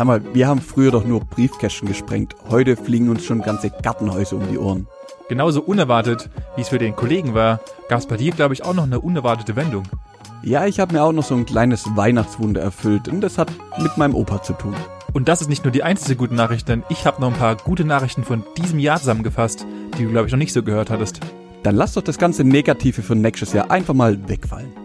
Sag mal, wir haben früher doch nur Briefkästen gesprengt. Heute fliegen uns schon ganze Gartenhäuser um die Ohren. Genauso unerwartet, wie es für den Kollegen war, gab es bei dir, glaube ich, auch noch eine unerwartete Wendung. Ja, ich habe mir auch noch so ein kleines Weihnachtswunder erfüllt und das hat mit meinem Opa zu tun. Und das ist nicht nur die einzige gute Nachricht, denn ich habe noch ein paar gute Nachrichten von diesem Jahr zusammengefasst, die du, glaube ich, noch nicht so gehört hattest. Dann lass doch das ganze Negative für nächstes Jahr einfach mal wegfallen.